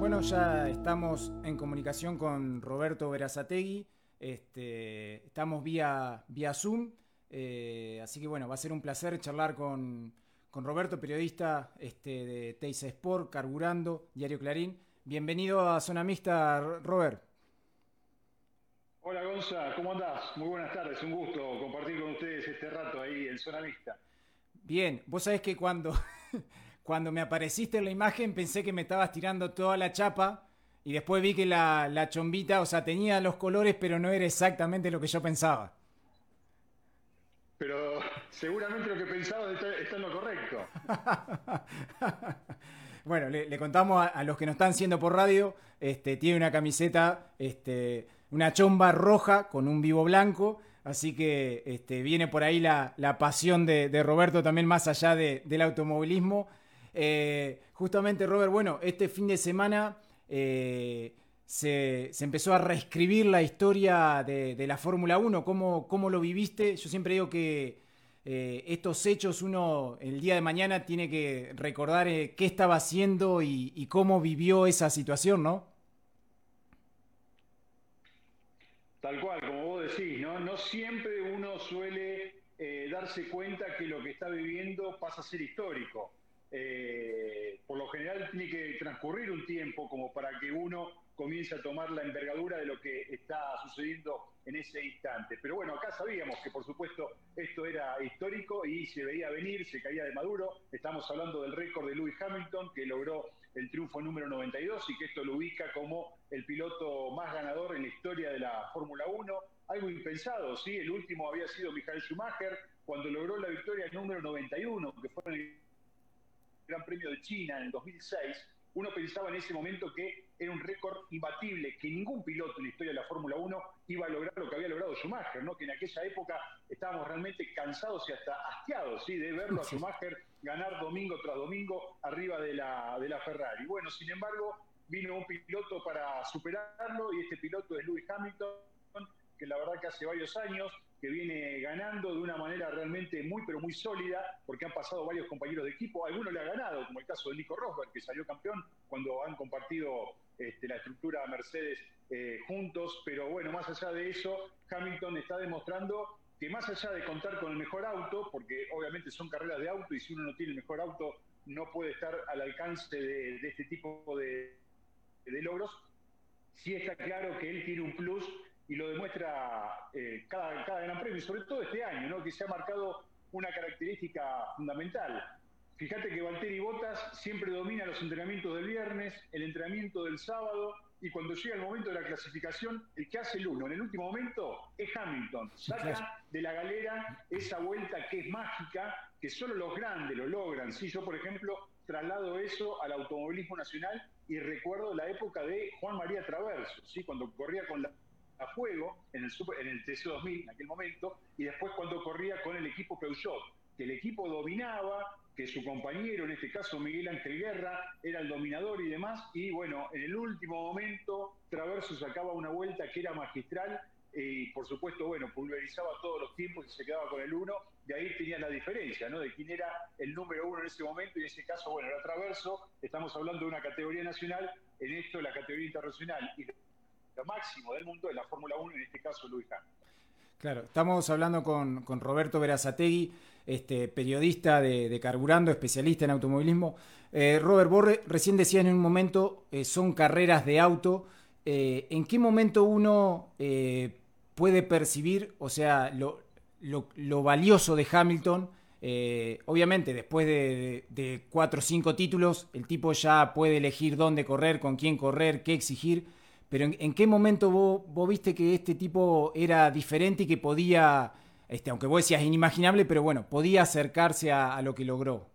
Bueno, ya estamos en comunicación con Roberto Verazategui. Este, estamos vía, vía Zoom. Eh, así que bueno, va a ser un placer charlar con, Roberto, periodista este, de Teis Sport, Carburando, Diario Clarín. Bienvenido a Zona Mixta, Robert. Hola Gonza, ¿cómo andás? Muy buenas tardes, un gusto compartir con ustedes este rato ahí en Zona Mixta. Bien, vos sabés que cuando cuando me apareciste en la imagen pensé que me estabas tirando toda la chapa y después vi que la, chombita, o sea, tenía los colores, pero no era exactamente lo que yo pensaba. Pero seguramente lo que pensaba está, en lo correcto. bueno, le, contamos a, los que nos están siendo por radio, este, tiene una camiseta, este, una chomba roja con un vivo blanco, así que este, viene por ahí la, pasión de, Roberto también más allá del automovilismo. Eh, justamente, Robert, bueno, este fin de semana eh, se, empezó a reescribir la historia de, la Fórmula 1. ¿Cómo, ¿Cómo, lo viviste? Yo siempre digo que eh, estos hechos uno el día de mañana tiene que recordar qué estaba haciendo y, cómo vivió esa situación, ¿no? Tal cual, como vos decís, ¿no? No siempre uno suele darse cuenta que lo que está viviendo pasa a ser histórico. Eh, por lo general tiene que transcurrir un tiempo como para que uno comience a tomar la envergadura de lo que está sucediendo en ese instante. Pero bueno, acá sabíamos que por supuesto esto era histórico y se veía venir, se caía de Maduro. Estamos hablando del récord de Lewis Hamilton que logró el triunfo número 92 y que esto lo ubica como el piloto más ganador en la historia de la Fórmula 1. Algo impensado, ¿sí? El último había sido Michael Schumacher cuando logró la victoria número 91, que fue el Gran Premio de China en el 2006, uno pensaba en ese momento que era un récord imbatible, que ningún piloto en la historia de la Fórmula 1 iba a lograr lo que había logrado Schumacher, ¿no? que en aquella época estábamos realmente cansados y hasta hastiados ¿sí? de verlo a Schumacher ganar domingo tras domingo arriba de la, de la Ferrari. Bueno, sin embargo, vino un piloto para superarlo y este piloto es Lewis Hamilton, que la verdad que hace varios años que viene ganando de una manera realmente muy, pero muy sólida, porque han pasado varios compañeros de equipo. Algunos le ha ganado, como el caso de Nico Rosberg, que salió campeón cuando han compartido este, la estructura Mercedes eh, juntos. Pero bueno, más allá de eso, Hamilton está demostrando que más allá de contar con el mejor auto, porque obviamente son carreras de auto y si uno no tiene el mejor auto no puede estar al alcance de, este tipo de, de logros, sí está claro que él tiene un plus y lo demuestra eh, cada, cada gran premio, y sobre todo este año, ¿no? que se ha marcado una característica fundamental. Fíjate que Valtteri Bottas siempre domina los entrenamientos del viernes, el entrenamiento del sábado, y cuando llega el momento de la clasificación, el que hace el uno en el último momento es Hamilton. Saca de la galera esa vuelta que es mágica, que solo los grandes lo logran. Si yo, por ejemplo, traslado eso al automovilismo nacional y recuerdo la época de Juan María Traverso, ¿sí? cuando corría con la a fuego en el, en el TC2000 en aquel momento, y después cuando corría con el equipo Peugeot, que el equipo dominaba, que su compañero, en este caso Miguel Ángel Guerra, era el dominador y demás, y bueno, en el último momento Traverso sacaba una vuelta que era magistral, y por supuesto, bueno, pulverizaba todos los tiempos y se quedaba con el uno, y ahí tenía la diferencia, ¿no? De quién era el número uno en ese momento, y en ese caso, bueno, era Traverso, estamos hablando de una categoría nacional, en esto la categoría internacional, y máximo del mundo de la Fórmula 1, en este caso Luis Hamilton. Claro, estamos hablando con, Roberto Verazategui, este, periodista de, Carburando, especialista en automovilismo. Eh, Robert, Borre, recién decías en un momento, eh, son carreras de auto. Eh, ¿En qué momento uno puede percibir, o sea, lo, valioso de Hamilton? obviamente, después de, de, cuatro o cinco títulos, el tipo ya puede elegir dónde correr, con quién correr, qué exigir. Pero ¿en, qué momento vos, viste que este tipo era diferente y que podía, este, aunque vos decías inimaginable, pero bueno, podía acercarse a, lo que logró?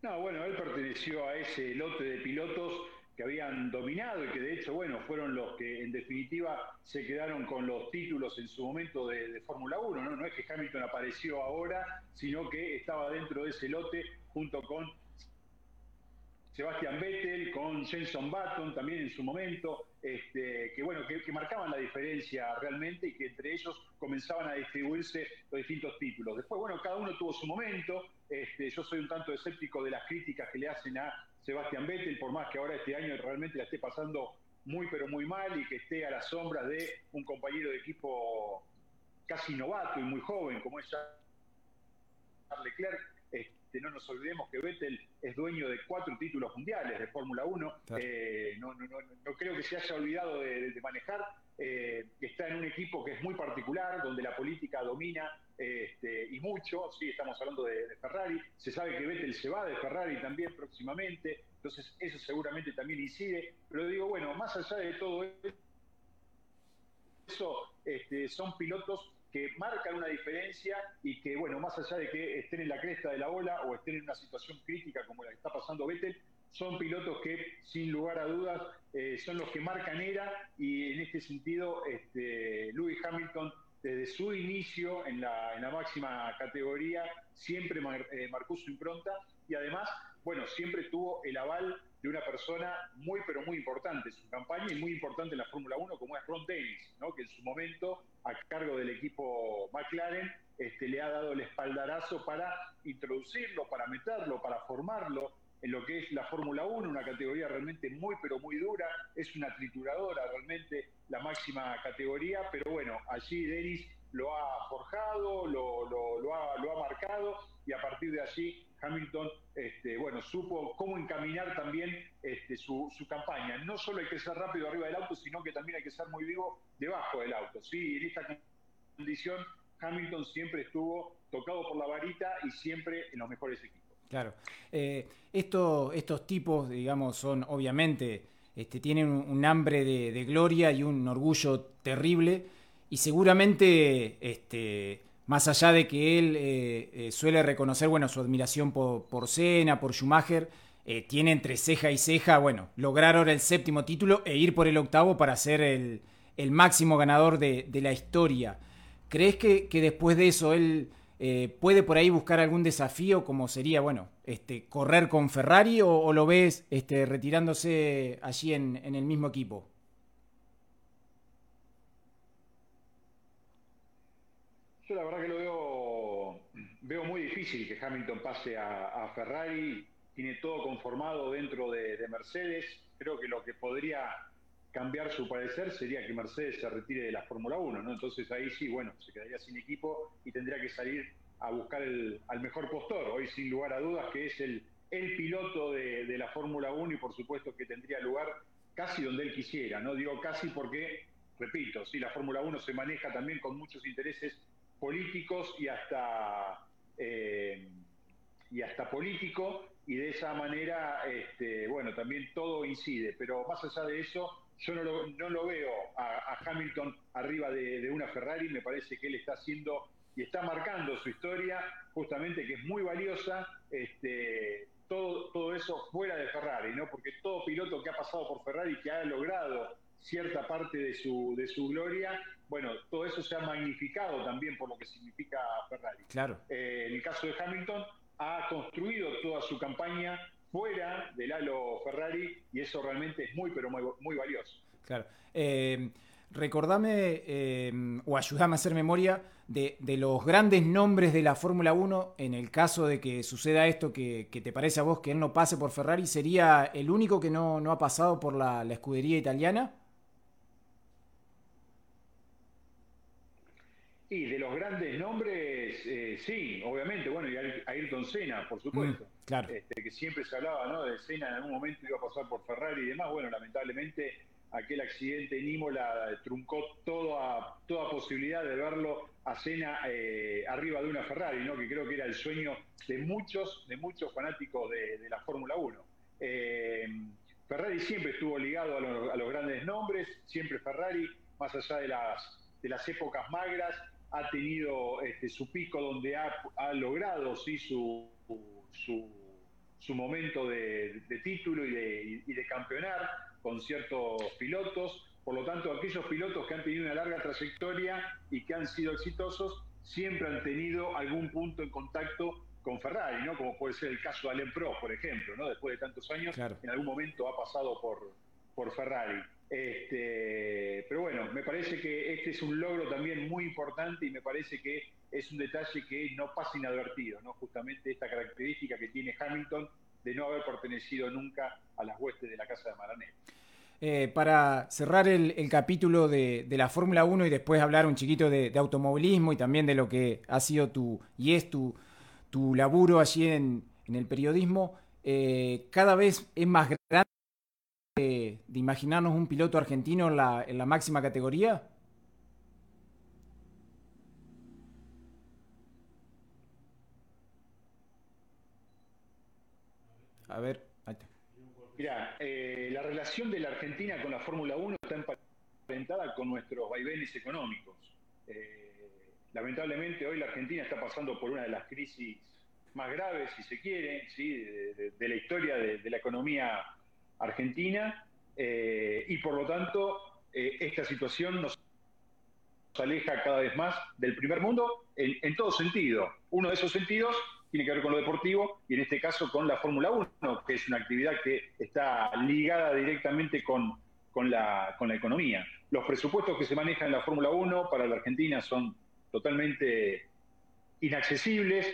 No, bueno, él perteneció a ese lote de pilotos que habían dominado y que de hecho, bueno, fueron los que en definitiva se quedaron con los títulos en su momento de, Fórmula 1, ¿no? No es que Hamilton apareció ahora, sino que estaba dentro de ese lote junto con Sebastian Vettel, con Jenson Button también en su momento, este, que bueno, que, marcaban la diferencia realmente y que entre ellos comenzaban a distribuirse los distintos títulos. Después, bueno, cada uno tuvo su momento. Este, yo soy un tanto escéptico de las críticas que le hacen a Sebastian Vettel, por más que ahora este año realmente la esté pasando muy pero muy mal y que esté a la sombra de un compañero de equipo casi novato y muy joven como es Charles Leclerc. Este, no nos olvidemos que Vettel es dueño de cuatro títulos mundiales de Fórmula 1. Eh, no, creo que se haya olvidado de, manejar. Eh, está en un equipo que es muy particular, donde la política domina este, y mucho. Sí, estamos hablando de, Ferrari. Se sabe que Vettel se va de Ferrari también próximamente. Entonces, eso seguramente también incide. Pero digo, bueno, más allá de todo eso, este, son pilotos que marcan una diferencia y que, bueno, más allá de que estén en la cresta de la ola o estén en una situación crítica como la que está pasando Vettel, son pilotos que, sin lugar a dudas, eh, son los que marcan era y en este sentido, este, Lewis Hamilton, desde su inicio en la, en la máxima categoría, siempre eh, marcó su impronta y además, bueno, siempre tuvo el aval de una persona muy, pero muy importante en su campaña y muy importante en la Fórmula 1, como es Ron Dennis, ¿no? que en su momento, a cargo del equipo McLaren, este, le ha dado el espaldarazo para introducirlo, para meterlo, para formarlo en lo que es la Fórmula 1, una categoría realmente muy, pero muy dura, es una trituradora realmente la máxima categoría, pero bueno, allí Dennis lo ha forjado, lo, lo, ha, lo ha marcado y a partir de allí Hamilton, este, bueno, supo cómo encaminar también este, su, campaña. No solo hay que ser rápido arriba del auto, sino que también hay que ser muy vivo debajo del auto. Sí, en esta condición Hamilton siempre estuvo tocado por la varita y siempre en los mejores equipos. Claro. Eh, estos tipos, digamos, son obviamente, este, tienen un, hambre de, gloria y un orgullo terrible y seguramente este, más allá de que él eh, eh, suele reconocer bueno, su admiración por, por Senna, por Schumacher, eh, tiene entre ceja y ceja, bueno, lograr ahora el séptimo título e ir por el octavo para ser el, máximo ganador de, la historia. ¿Crees que, después de eso él puede por ahí buscar algún desafío como sería, bueno, este, correr con Ferrari o, lo ves este, retirándose allí en el mismo equipo? La verdad que lo veo, veo muy difícil que Hamilton pase a, Ferrari. Tiene todo conformado dentro de, Mercedes. Creo que lo que podría cambiar su parecer sería que Mercedes se retire de la Fórmula 1, ¿no? Entonces ahí sí, bueno, se quedaría sin equipo y tendría que salir a buscar el, al mejor postor. Hoy sin lugar a dudas que es el, el piloto de, de la Fórmula 1 y por supuesto que tendría lugar casi donde él quisiera, ¿no? Digo casi porque, repito, sí, la Fórmula 1 se maneja también con muchos intereses políticos y hasta, eh, y hasta político, y de esa manera, este, bueno, también todo incide, pero más allá de eso, yo no lo, no lo veo a, Hamilton arriba de, una Ferrari, me parece que él está haciendo y está marcando su historia, justamente que es muy valiosa, este, todo, todo eso fuera de Ferrari, ¿no? Porque todo piloto que ha pasado por Ferrari, que ha logrado cierta parte de su, de su gloria, bueno, todo eso se ha magnificado también por lo que significa Ferrari. Claro. Eh, en el caso de Hamilton, ha construido toda su campaña fuera del halo Ferrari y eso realmente es muy, pero muy, muy valioso. Claro. Eh, recordame eh, o ayúdame a hacer memoria de, los grandes nombres de la Fórmula 1 en el caso de que suceda esto que, te parece a vos que él no pase por Ferrari, ¿sería el único que no, ha pasado por la escudería italiana? Y de los grandes nombres, eh, sí, obviamente, bueno, y Ayrton Senna, por supuesto. Mm, claro. Este, que siempre se hablaba, ¿no? De Senna en algún momento iba a pasar por Ferrari y demás. Bueno, lamentablemente aquel accidente en Imola truncó toda, toda posibilidad de verlo a Senna eh, arriba de una Ferrari, ¿no? Que creo que era el sueño de muchos, de muchos fanáticos de, la Fórmula 1. Eh, Ferrari siempre estuvo ligado a, a, los grandes nombres, siempre Ferrari, más allá de las, de las épocas magras, ha tenido este, su pico donde ha, logrado sí, su, su, momento de, título y de, y de, campeonar con ciertos pilotos. Por lo tanto, aquellos pilotos que han tenido una larga trayectoria y que han sido exitosos siempre han tenido algún punto en contacto con Ferrari, ¿no? Como puede ser el caso de Alain Pro, por ejemplo, ¿no? Después de tantos años, en algún momento ha pasado por, por Ferrari. Este, pero bueno, me parece que este es un logro también muy importante y me parece que es un detalle que no pasa inadvertido, ¿no? Justamente esta característica que tiene Hamilton de no haber pertenecido nunca a las huestes de la Casa de Maranello. Eh, para cerrar el, capítulo de, la Fórmula 1 y después hablar un chiquito de, automovilismo y también de lo que ha sido tu y es tu, tu laburo allí en, el periodismo, eh, cada vez es más grande de, imaginarnos un piloto argentino en la, máxima categoría. A ver, ahí está. Mira, eh, la relación de la Argentina con la Fórmula 1 está emparentada con nuestros vaivenes económicos. Eh, lamentablemente hoy la Argentina está pasando por una de las crisis más graves, si se quiere, de, la historia de, la economía argentina eh, y por lo tanto esta situación nos aleja cada vez más del primer mundo en, en todo sentido. Uno de esos sentidos tiene que ver con lo deportivo y en este caso con la Fórmula 1, que es una actividad que está ligada directamente con, con, la, con la economía. Los presupuestos que se manejan en la Fórmula 1 para la Argentina son totalmente inaccesibles.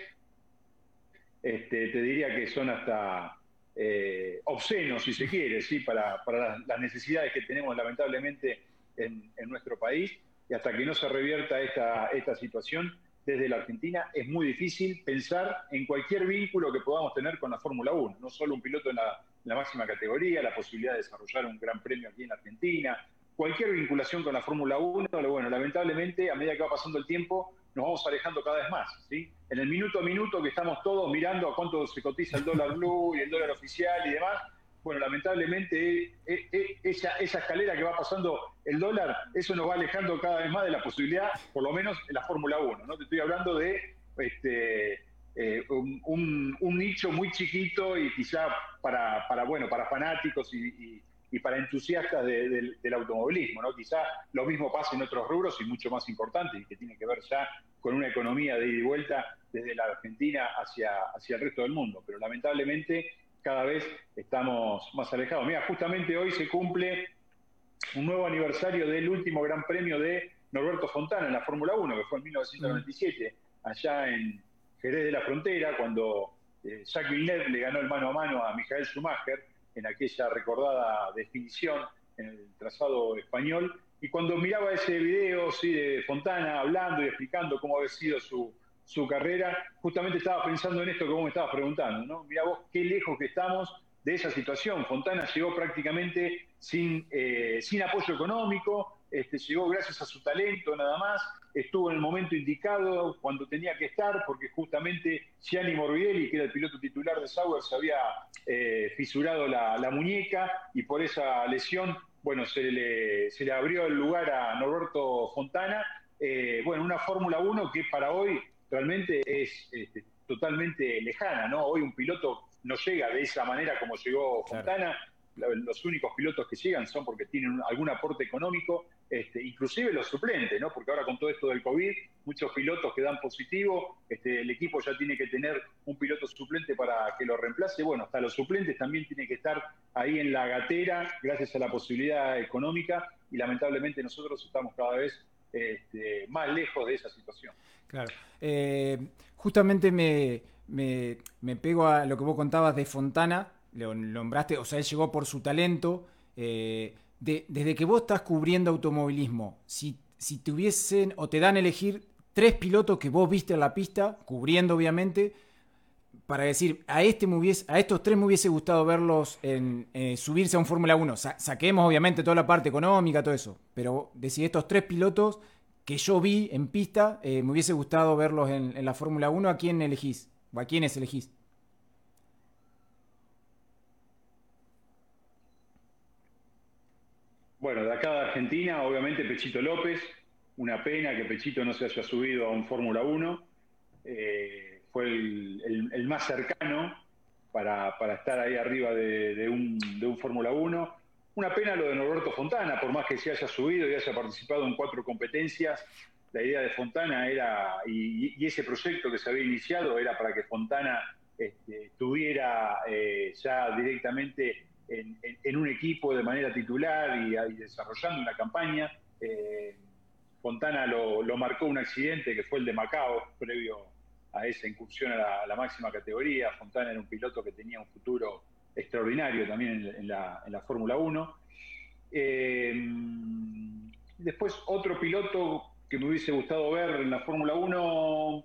Este, te diría que son hasta eh, obscenos, si se quiere, ¿sí? para, para las, necesidades que tenemos lamentablemente en, en, nuestro país. Y hasta que no se revierta esta, esta situación, desde la Argentina, es muy difícil pensar en cualquier vínculo que podamos tener con la Fórmula 1, no solo un piloto en la, máxima categoría, la posibilidad de desarrollar un gran premio aquí en Argentina, cualquier vinculación con la Fórmula 1, bueno, lamentablemente a medida que va pasando el tiempo nos vamos alejando cada vez más, ¿sí? En el minuto a minuto que estamos todos mirando a cuánto se cotiza el dólar blue y el dólar oficial y demás, bueno, lamentablemente eh, eh, eh, esa, escalera que va pasando el dólar, eso nos va alejando cada vez más de la posibilidad, por lo menos en la Fórmula 1. ¿no? Te estoy hablando de este, un, nicho muy chiquito y quizá para, bueno, para fanáticos y, para entusiastas del automovilismo. ¿no? Quizá lo mismo pasa en otros rubros y mucho más importante, y que tiene que ver ya con una economía de ida y vuelta desde la Argentina hacia, hacia el resto del mundo. Pero lamentablemente cada vez estamos más alejados. Mira, justamente hoy se cumple un nuevo aniversario del último Gran Premio de Norberto Fontana en la Fórmula 1, que fue en 1997, allá en Jerez de la Frontera, cuando eh, Jacques Villeneuve le ganó el mano a mano a Michael Schumacher en aquella recordada definición en el trazado español. Y cuando miraba ese video ¿sí? de Fontana hablando y explicando cómo había sido su, su carrera, justamente estaba pensando en esto que vos me estabas preguntando, ¿no? Mira vos qué lejos que estamos de esa situación. Fontana llegó prácticamente sin, eh, sin apoyo económico, este, llegó gracias a su talento nada más, estuvo en el momento indicado cuando tenía que estar, porque justamente Gianni Morbidelli, que era el piloto titular de Sauer, se había eh, fisurado la, muñeca y por esa lesión, bueno, se le, se le abrió el lugar a Norberto Fontana. Eh, bueno, una Fórmula 1 que para hoy realmente es este, totalmente lejana, ¿no? Hoy un piloto no llega de esa manera como llegó Fontana. Los únicos pilotos que llegan son porque tienen algún aporte económico, este, inclusive los suplentes, ¿no? Porque ahora con todo esto del COVID, muchos pilotos que dan positivo, este, el equipo ya tiene que tener un piloto suplente para que lo reemplace. Bueno, hasta los suplentes también tienen que estar ahí en la gatera gracias a la posibilidad económica y lamentablemente nosotros estamos cada vez este, más lejos de esa situación. Claro. Eh, justamente me, me, pego a lo que vos contabas de Fontana, lo nombraste, o sea, él llegó por su talento. Eh, desde que vos estás cubriendo automovilismo, si, si tuviesen o te dan a elegir tres pilotos que vos viste en la pista, cubriendo obviamente, para decir, a, este me hubiese, a estos tres me hubiese gustado verlos en eh, subirse a un Fórmula 1. saquemos obviamente toda la parte económica, todo eso, pero decir, estos tres pilotos que yo vi en pista, eh, me hubiese gustado verlos en, la Fórmula 1, ¿a quién elegís? ¿O a quiénes elegís? Bueno, de acá de Argentina, obviamente Pechito López, una pena que Pechito no se haya subido a un Fórmula 1, eh, fue el, más cercano para, estar ahí arriba de, un, Fórmula 1. Una pena lo de Norberto Fontana, por más que se haya subido y haya participado en cuatro competencias, la idea de Fontana era, y, ese proyecto que se había iniciado era para que Fontana este, estuviera eh, ya directamente en, un equipo de manera titular y, desarrollando una campaña. Eh, Fontana lo, marcó un accidente que fue el de Macao, previo a esa incursión a la, máxima categoría. Fontana era un piloto que tenía un futuro extraordinario también en, la, Fórmula 1. Eh, después otro piloto que me hubiese gustado ver en la Fórmula 1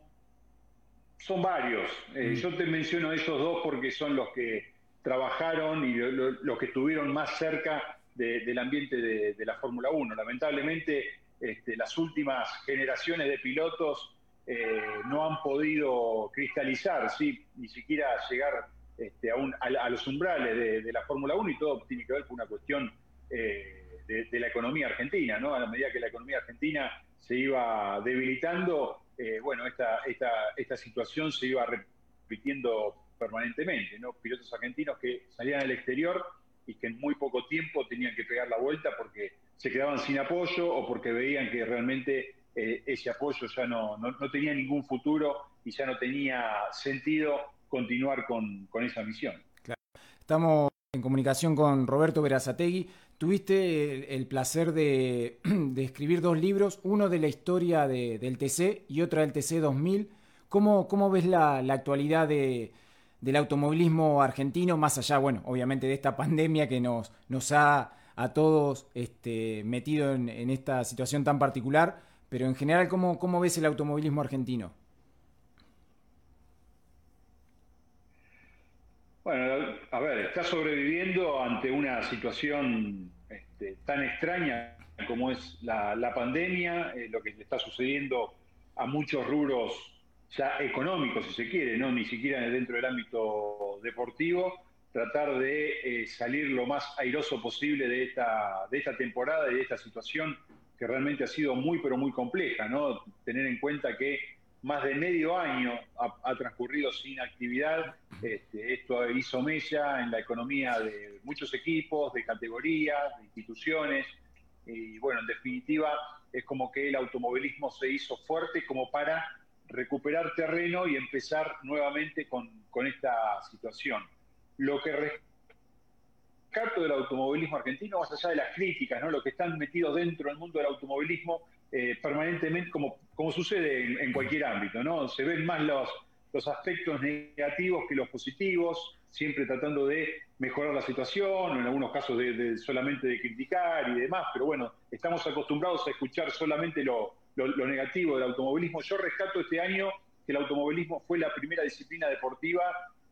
son varios. Eh, mm. Yo te menciono esos dos porque son los que trabajaron y los que estuvieron más cerca del ambiente de, la Fórmula 1. Lamentablemente, este, las últimas generaciones de pilotos eh, no han podido cristalizar, ¿sí? ni siquiera llegar este, a, los umbrales de, la Fórmula 1 y todo tiene que ver con una cuestión eh, de, la economía argentina. ¿no? A la medida que la economía argentina se iba debilitando, eh, bueno, esta, esta, esta situación se iba repitiendo permanentemente, ¿no? Pilotos argentinos que salían al exterior y que en muy poco tiempo tenían que pegar la vuelta porque se quedaban sin apoyo o porque veían que realmente eh, ese apoyo ya no, no, tenía ningún futuro y ya no tenía sentido continuar con, esa misión. Estamos en comunicación con Roberto Verazategui. Tuviste el, placer de, escribir dos libros, uno de la historia del TC y otro del TC 2000. ¿Cómo, cómo ves la actualidad de, del automovilismo argentino, más allá, bueno, obviamente de esta pandemia que nos, nos ha a todos este, metido en, esta situación tan particular, pero en general, ¿cómo, ¿cómo ves el automovilismo argentino? Bueno, a ver, está sobreviviendo ante una situación este, tan extraña como es la, pandemia, eh, lo que le está sucediendo a muchos rubros ya económico, si se quiere, no ni siquiera dentro del ámbito deportivo, tratar de eh, salir lo más airoso posible de esta, de esta temporada y de esta situación que realmente ha sido muy, pero muy compleja, ¿no? Tener en cuenta que más de medio año ha, transcurrido sin actividad, este, esto hizo mella en la economía de muchos equipos, de categorías, de instituciones, y bueno, en definitiva es como que el automovilismo se hizo fuerte como para recuperar terreno y empezar nuevamente con, esta situación. Lo que rescato del automovilismo argentino, más allá de las críticas, ¿no? lo que están metidos dentro del mundo del automovilismo eh, permanentemente, como, como sucede en, cualquier ámbito, ¿no? se ven más los, los aspectos negativos que los positivos, siempre tratando de mejorar la situación, en algunos casos de, solamente de criticar y demás, pero bueno, estamos acostumbrados a escuchar solamente lo, lo, negativo del automovilismo. Yo rescato este año que el automovilismo fue la primera disciplina deportiva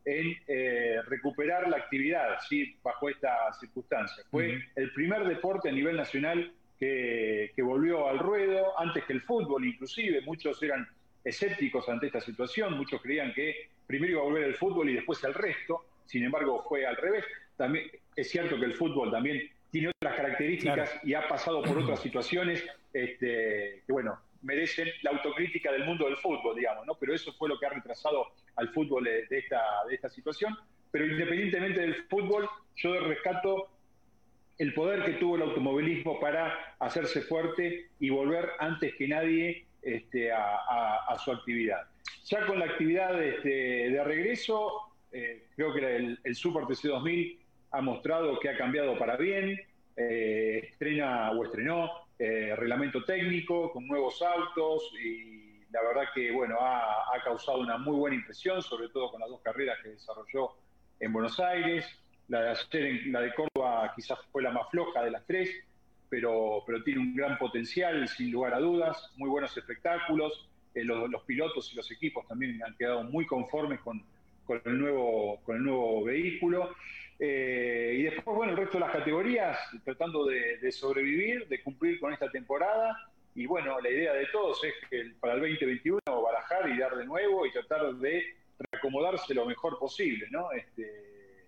en eh, recuperar la actividad, ¿sí? bajo esta circunstancia. Fue el primer deporte a nivel nacional que, volvió al ruedo, antes que el fútbol inclusive, muchos eran escépticos ante esta situación, muchos creían que primero iba a volver el fútbol y después el resto, sin embargo fue al revés. También es cierto que el fútbol también tiene otras características y ha pasado por otras situaciones este, que, bueno, merecen la autocrítica del mundo del fútbol, digamos, ¿no? Pero eso fue lo que ha retrasado al fútbol de, esta, de esta situación. Pero independientemente del fútbol, yo rescato el poder que tuvo el automovilismo para hacerse fuerte y volver antes que nadie este, a, su actividad. Ya con la actividad este, de regreso, eh, creo que el, el Super TC 2000 ha mostrado que ha cambiado para bien, eh, estrena o estrenó eh, reglamento técnico con nuevos autos y la verdad que bueno ha, causado una muy buena impresión, sobre todo con las dos carreras que desarrolló en Buenos Aires. La de ayer, la de Córdoba quizás fue la más floja de las tres, pero, pero tiene un gran potencial, sin lugar a dudas, muy buenos espectáculos. Eh, los, los, pilotos y los equipos también han quedado muy conformes con, con el nuevo, con el nuevo vehículo. Eh, y después, bueno, el resto de las categorías tratando de, sobrevivir, de cumplir con esta temporada. Y bueno, la idea de todos es que para el 2021 barajar y dar de nuevo y tratar de reacomodarse lo mejor posible, ¿no? Este,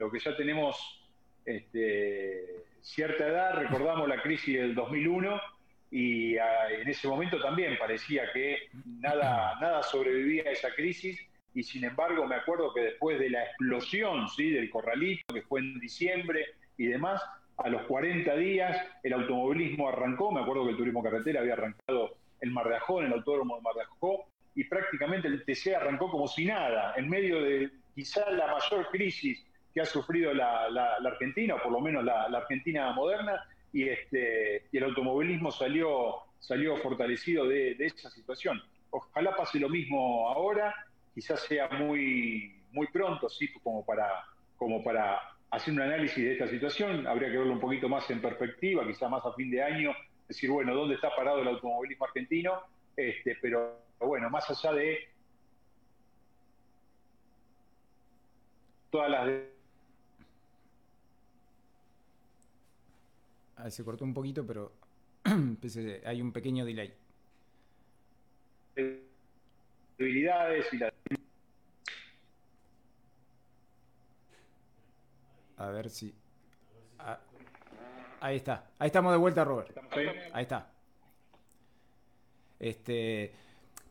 lo que ya tenemos este, cierta edad, recordamos la crisis del 2001 y ah, en ese momento también parecía que nada, nada sobrevivía a esa crisis y sin embargo me acuerdo que después de la explosión ¿sí? del corralito, que fue en diciembre y demás, a los 40 días el automovilismo arrancó, me acuerdo que el turismo carretera había arrancado en Mar de Ajó, en el Autódromo de Mar de Ajó, y prácticamente el TC arrancó como si nada, en medio de quizá la mayor crisis que ha sufrido la, Argentina, o por lo menos la, Argentina moderna, y, este, y el automovilismo salió, salió fortalecido de, esa situación. Ojalá pase lo mismo ahora, quizás sea muy, muy pronto, sí, como para, como para hacer un análisis de esta situación, habría que verlo un poquito más en perspectiva, quizás más a fin de año, decir, bueno, ¿dónde está parado el automovilismo argentino? Este, pero bueno, más allá de todas las... Ah, se cortó un poquito, pero hay un pequeño delay. Debilidades y la... A ver si... Ah, ahí está. Ahí estamos de vuelta, Robert. Ahí está. Este,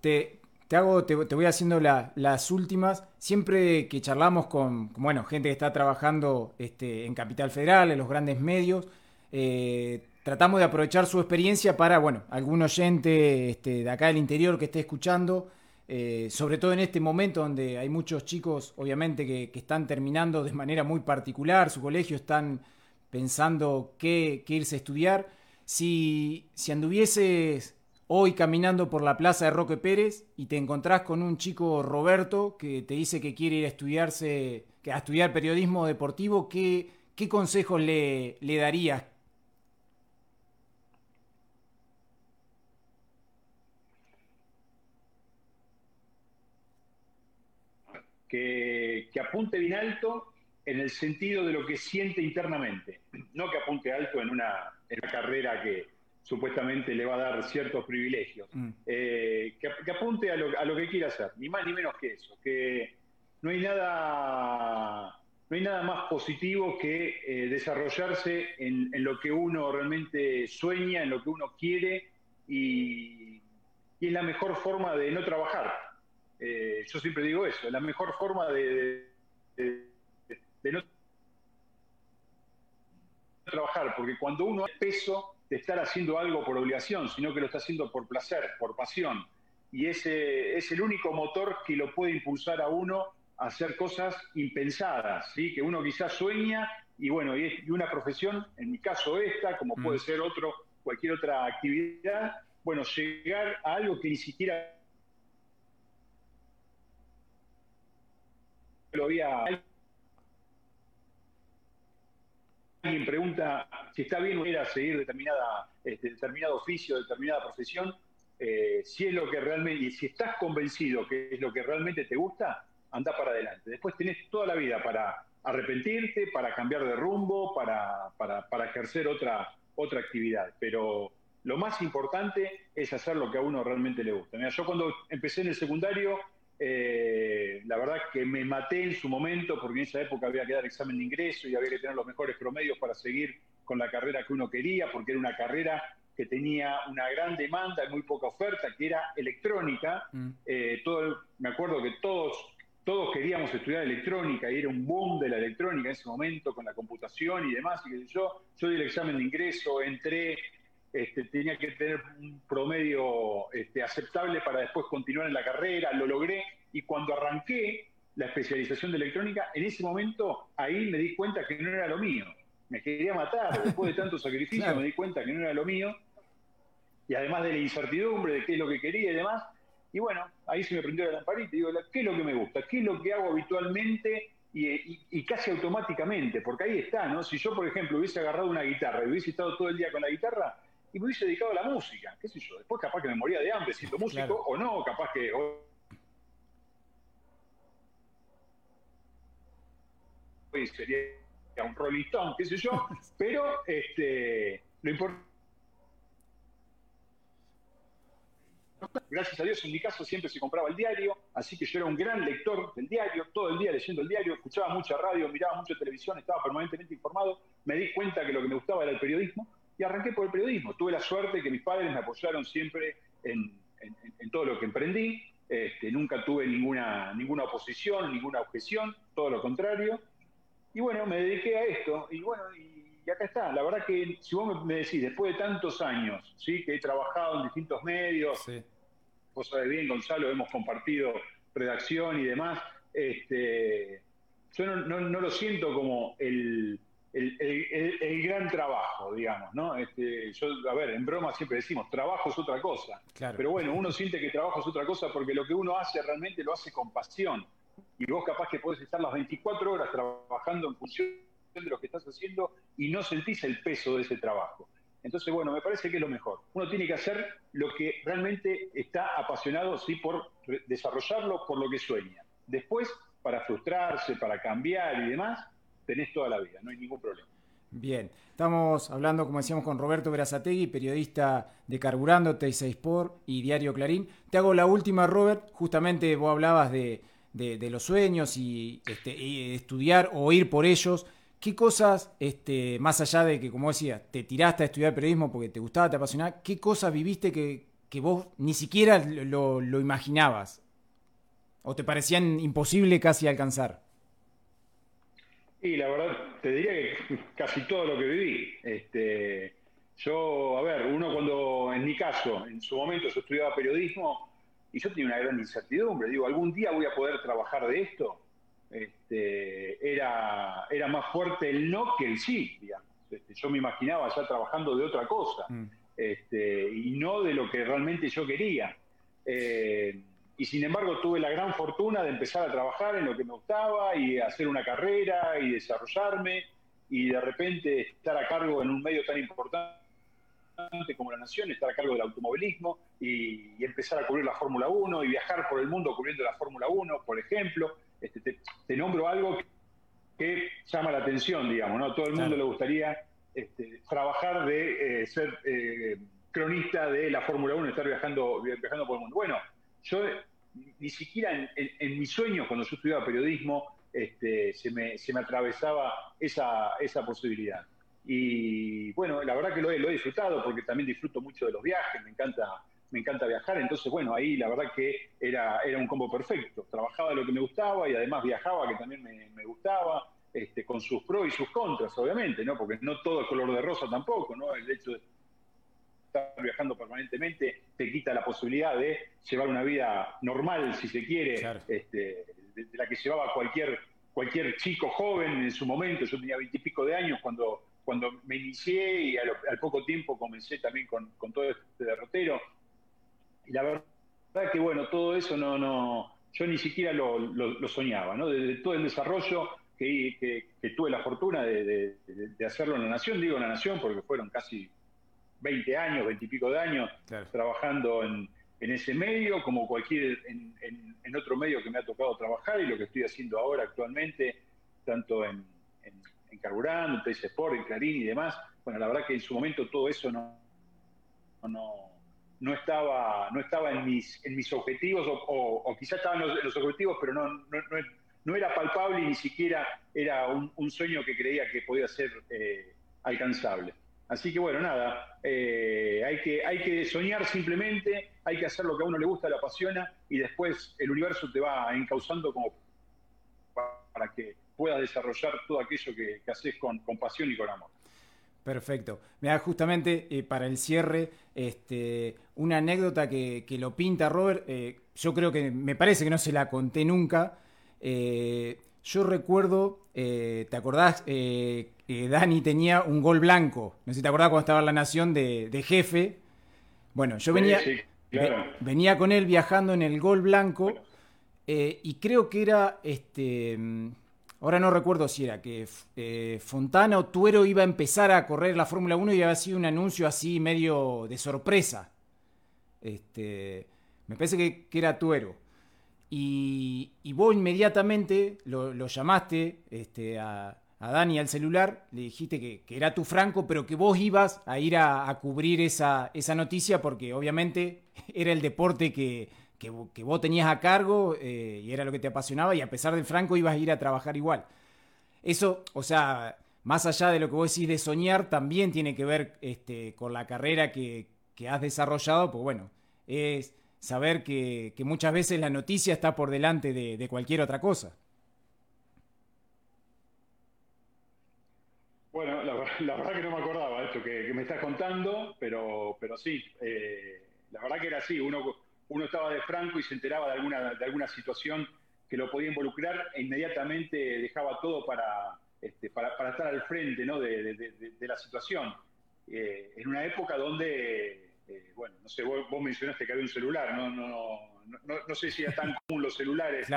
te, te hago, te, voy haciendo las últimas. Siempre que charlamos con, bueno, gente que está trabajando este, en Capital Federal, en los grandes medios, eh, tratamos de aprovechar su experiencia para, bueno, algún oyente este, de acá del interior que esté escuchando, eh, sobre todo en este momento donde hay muchos chicos, obviamente, que, están terminando de manera muy particular su colegio, están pensando qué, irse a estudiar. Si, si anduvieses hoy caminando por la plaza de Roque Pérez y te encontrás con un chico Roberto que te dice que quiere ir a estudiarse, a estudiar periodismo deportivo, ¿qué, qué consejos le, le darías? Que, que, apunte bien alto en el sentido de lo que siente internamente, no que apunte alto en una, en una carrera que, supuestamente le va a dar ciertos privilegios. Mm. Eh, que, apunte a lo, a lo, que quiera hacer, ni más ni menos que eso. Que no hay nada, no hay nada más positivo que eh, desarrollarse en, lo que uno realmente sueña, en lo que uno quiere, y, es la mejor forma de no trabajar. Eh, yo siempre digo eso, la mejor forma de, de no trabajar, porque cuando uno es peso, de estar haciendo algo por obligación, sino que lo está haciendo por placer, por pasión. Y ese es el único motor que lo puede impulsar a uno a hacer cosas impensadas, ¿sí? que uno quizás sueña y bueno, y, una profesión, en mi caso esta, como puede mm. ser otro, cualquier otra actividad, bueno, llegar a algo que ni siquiera alguien pregunta si está bien a seguir determinada, este, determinado oficio, determinada profesión, eh, si es lo que realmente, y si estás convencido que es lo que realmente te gusta, anda para adelante. Después tenés toda la vida para arrepentirte, para cambiar de rumbo, para, para, ejercer otra, otra actividad. Pero lo más importante es hacer lo que a uno realmente le gusta. Yo cuando empecé en el secundario eh, la verdad que me maté en su momento porque en esa época había que dar examen de ingreso y había que tener los mejores promedios para seguir con la carrera que uno quería, porque era una carrera que tenía una gran demanda y muy poca oferta, que era electrónica. Mm. Eh, todo, me acuerdo que todos, todos queríamos estudiar electrónica y era un boom de la electrónica en ese momento con la computación y demás. Y yo, yo di el examen de ingreso, entré, este, tenía que tener un promedio este, aceptable para después continuar en la carrera, lo logré y cuando arranqué la especialización de electrónica, en ese momento ahí me di cuenta que no era lo mío. Me quería matar, después de tanto sacrificio me di cuenta que no era lo mío y además de la incertidumbre de qué es lo que quería y demás. Y bueno, ahí se me prendió la lamparita y digo, ¿qué es lo que me gusta? ¿Qué es lo que hago habitualmente y, y, casi automáticamente? Porque ahí está, ¿no? Si yo, por ejemplo, hubiese agarrado una guitarra y hubiese estado todo el día con la guitarra, y me hubiese dedicado a la música, qué sé yo. Después capaz que me moría de hambre siendo músico o no, capaz que... hoy sería un Rolling Stone, qué sé yo, pero este, lo importante... Gracias a Dios, en mi caso siempre se compraba el diario, así que yo era un gran lector del diario, todo el día leyendo el diario, escuchaba mucha radio, miraba mucha televisión, estaba permanentemente informado, me di cuenta que lo que me gustaba era el periodismo, y arranqué por el periodismo. Tuve la suerte que mis padres me apoyaron siempre en, todo lo que emprendí. Este, nunca tuve ninguna, ninguna oposición, ninguna objeción, todo lo contrario. Y bueno, me dediqué a esto. Y bueno, y, acá está. La verdad que si vos me decís, después de tantos años, ¿sí? que he trabajado en distintos medios, vos sabés bien, Gonzalo, hemos compartido redacción y demás, este, yo no, lo siento como el, el, gran trabajo, digamos, ¿no? Este, yo, a ver, en broma siempre decimos, trabajo es otra cosa. Pero bueno, uno siente que trabajo es otra cosa porque lo que uno hace realmente lo hace con pasión. Y vos capaz que podés estar las 24 horas trabajando en función de lo que estás haciendo y no sentís el peso de ese trabajo. Entonces, bueno, me parece que es lo mejor. Uno tiene que hacer lo que realmente está apasionado, sí, por desarrollarlo, por lo que sueña. Después, para frustrarse, para cambiar y demás, tenés toda la vida, no hay ningún problema. Bien, estamos hablando, como decíamos, con Roberto Verazategui, periodista de Carburando, T6 Sport y Diario Clarín. Te hago la última, Robert. Justamente vos hablabas de, los sueños y, este, y, estudiar o ir por ellos. ¿Qué cosas, este, más allá de que, como decía, te tiraste a estudiar periodismo porque te gustaba, te apasionaba, qué cosas viviste que, vos ni siquiera lo, imaginabas? ¿O te parecían imposible casi alcanzar? Y la verdad, te diría que casi todo lo que viví. Este, yo, a ver, uno cuando, en mi caso, en su momento yo estudiaba periodismo y yo tenía una gran incertidumbre. Digo, ¿algún día voy a poder trabajar de esto? este, era, era más fuerte el no que el sí, digamos. Este, yo me imaginaba ya trabajando de otra cosa mm. este, y no de lo que realmente yo quería. Eh, y sin embargo tuve la gran fortuna de empezar a trabajar en lo que me gustaba y hacer una carrera y desarrollarme y de repente estar a cargo en un medio tan importante como la Nación, estar a cargo del automovilismo y, y empezar a cubrir la Fórmula 1 y viajar por el mundo cubriendo la Fórmula 1, por ejemplo. Este, te, nombro algo que, llama la atención, digamos, ¿no? Todo el mundo le gustaría este, trabajar de eh, ser eh, cronista de la Fórmula 1, estar viajando, viajando por el mundo. Bueno, yo ni siquiera en, mis sueños, cuando yo estudiaba periodismo, este, se, me, se, me, atravesaba esa, esa posibilidad. Y bueno, la verdad que lo he, lo he disfrutado porque también disfruto mucho de los viajes, me encanta me encanta viajar, entonces bueno, ahí la verdad que era, era un combo perfecto, trabajaba lo que me gustaba y además viajaba, que también me, gustaba, este, con sus pros y sus contras, obviamente, ¿no? Porque no todo es color de rosa tampoco, ¿no? El hecho de estar viajando permanentemente te quita la posibilidad de llevar una vida normal, si se quiere, este, de, la que llevaba cualquier, cualquier chico joven en su momento, yo tenía veintipico de años cuando cuando me inicié y al, poco tiempo comencé también con, con todo este derrotero, y la verdad que, bueno, todo eso no, no yo ni siquiera lo, soñaba, ¿no? Desde todo el desarrollo que, tuve la fortuna de, hacerlo en la Nación, digo en la Nación porque fueron casi 20 años, 20 y pico de años trabajando en, ese medio, como cualquier en, otro medio que me ha tocado trabajar y lo que estoy haciendo ahora actualmente, tanto en, en, Carburando, en Sport, en Clarín y demás. Bueno, la verdad que en su momento todo eso no, no no estaba, no estaba en, mis, en mis objetivos, o, o, quizás estaba en los, objetivos, pero no, no, no, era palpable y ni siquiera era un, sueño que creía que podía ser eh, alcanzable. Así que bueno, nada, eh, hay, que, hay que soñar simplemente, hay que hacer lo que a uno le gusta, le apasiona, y después el universo te va encauzando como para que puedas desarrollar todo aquello que, que haces con, con pasión y con amor. Perfecto. Mira, justamente eh, para el cierre, este, una anécdota que, lo pinta Robert, eh, yo creo que me parece que no se la conté nunca. Yo recuerdo, ¿te acordás? Dani tenía un gol blanco. No sé si te acordás cuando estaba en la Nación de, jefe. Bueno, yo venía, venía con él viajando en el gol blanco y creo que era este Ahora no recuerdo si era que eh, Fontana o Tuero iba a empezar a correr la Fórmula 1 y había sido un anuncio así medio de sorpresa. Este, me parece que, era Tuero. Y, vos inmediatamente lo, llamaste este, a, Dani al celular, le dijiste que, era tu Franco, pero que vos ibas a ir a, cubrir esa, esa noticia porque obviamente era el deporte que, que, vos tenías a cargo eh, y era lo que te apasionaba y a pesar de Franco ibas a ir a trabajar igual. Eso, o sea, más allá de lo que vos decís de soñar, también tiene que ver este, con la carrera que, has desarrollado, pues bueno, es saber que, muchas veces la noticia está por delante de, cualquier otra cosa. Bueno, la, verdad que no me acordaba de esto que, me estás contando, pero, pero sí, eh, la verdad que era así, uno, uno estaba de franco y se enteraba de alguna, de alguna situación que lo podía involucrar e inmediatamente dejaba todo para, este, para, estar al frente ¿no? de, la situación. Eh, en una época donde, eh, bueno, no sé, vos, mencionaste que había un celular, no, no, no, no sé si era tan común los celulares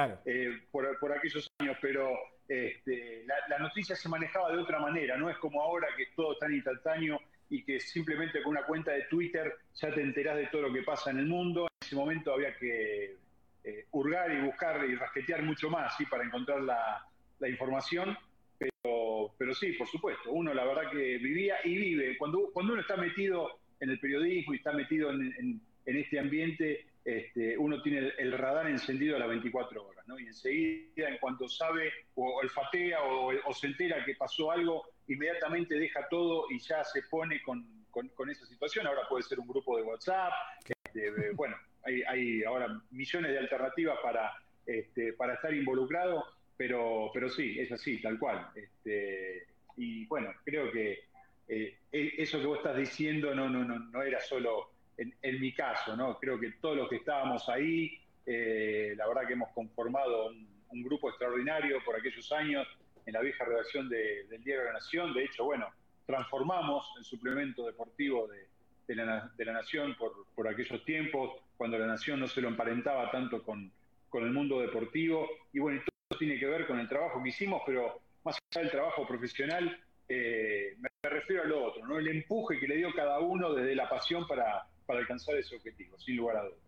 por, por aquellos años, pero este, la, noticia se manejaba de otra manera, no es como ahora que todo es tan instantáneo y que simplemente con una cuenta de Twitter ya te enterás de todo lo que pasa en el mundo. En ese momento había que eh, hurgar y buscar y rasquetear mucho más ¿sí? para encontrar la, información. Pero, pero sí, por supuesto, uno la verdad que vivía y vive. Cuando, cuando uno está metido en el periodismo y está metido en, este ambiente, este, uno tiene el, radar encendido a las 24 horas, ¿no? Y enseguida, en cuanto sabe o olfatea o, se entera que pasó algo, inmediatamente deja todo y ya se pone con, esa situación. Ahora puede ser un grupo de WhatsApp, este, bueno, hay, ahora millones de alternativas para, este, estar involucrado, pero, sí, es así, tal cual. Y bueno, creo que eh, e, eso que vos estás diciendo no, no, no, no era solo en, mi caso, ¿no? Creo que todos los que estábamos ahí, eh, la verdad que hemos conformado un, grupo extraordinario por aquellos años en la vieja redacción del Diario de la Nación. De hecho, bueno, transformamos el suplemento deportivo de, la, Nación por, aquellos tiempos, cuando la Nación no se lo emparentaba tanto con, el mundo deportivo. Y bueno, todo tiene que ver con el trabajo que hicimos, pero más allá del trabajo profesional, eh, me refiero a lo otro, ¿no? el empuje que le dio cada uno desde la pasión para, para alcanzar ese objetivo, sin lugar a dudas.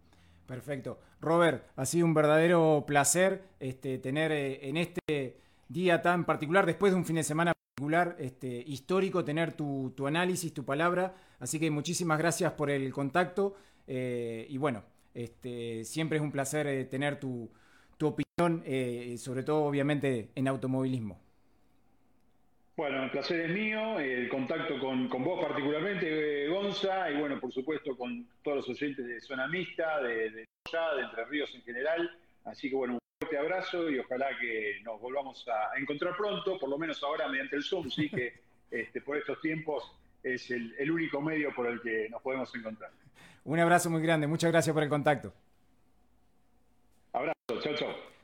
Perfecto. Robert, ha sido un verdadero placer este, tener eh, en este día tan particular, después de un fin de semana particular, este, histórico, tener tu, análisis, tu palabra. Así que muchísimas gracias por el contacto. Eh, y bueno, este, siempre es un placer eh, tener tu, tu opinión, sobre todo obviamente en automovilismo. Bueno, el placer es mío, el contacto con, vos particularmente, eh, Gonza, y bueno, por supuesto con todos los oyentes de Zona Mixta, de, de, de Entre Ríos en general. Así que bueno, un fuerte abrazo y ojalá que nos volvamos a encontrar pronto, por lo menos ahora mediante el Zoom, sí que este, por estos tiempos es el, el único medio por el que nos podemos encontrar. Un abrazo muy grande, muchas gracias por el contacto. Abrazo, chao, chao.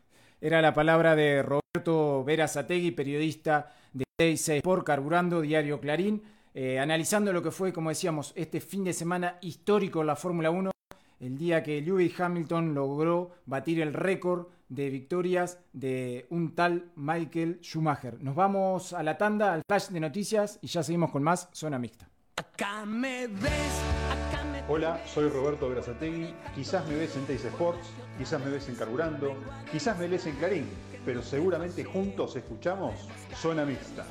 Era la palabra de Roberto Verazategui, periodista de por Carburando, Diario Clarín, eh, analizando lo que fue, como decíamos, este fin de semana histórico en la Fórmula 1, el día que Lewis Hamilton logró batir el récord de victorias de un tal Michael Schumacher. Nos vamos a la tanda, al flash de noticias y ya seguimos con más Zona Mixta. Hola, soy Roberto Grazategui. Quizás me ves en Teis Sports, quizás me ves en Carburando, quizás me lees en Clarín pero seguramente juntos escuchamos Zona Mixta.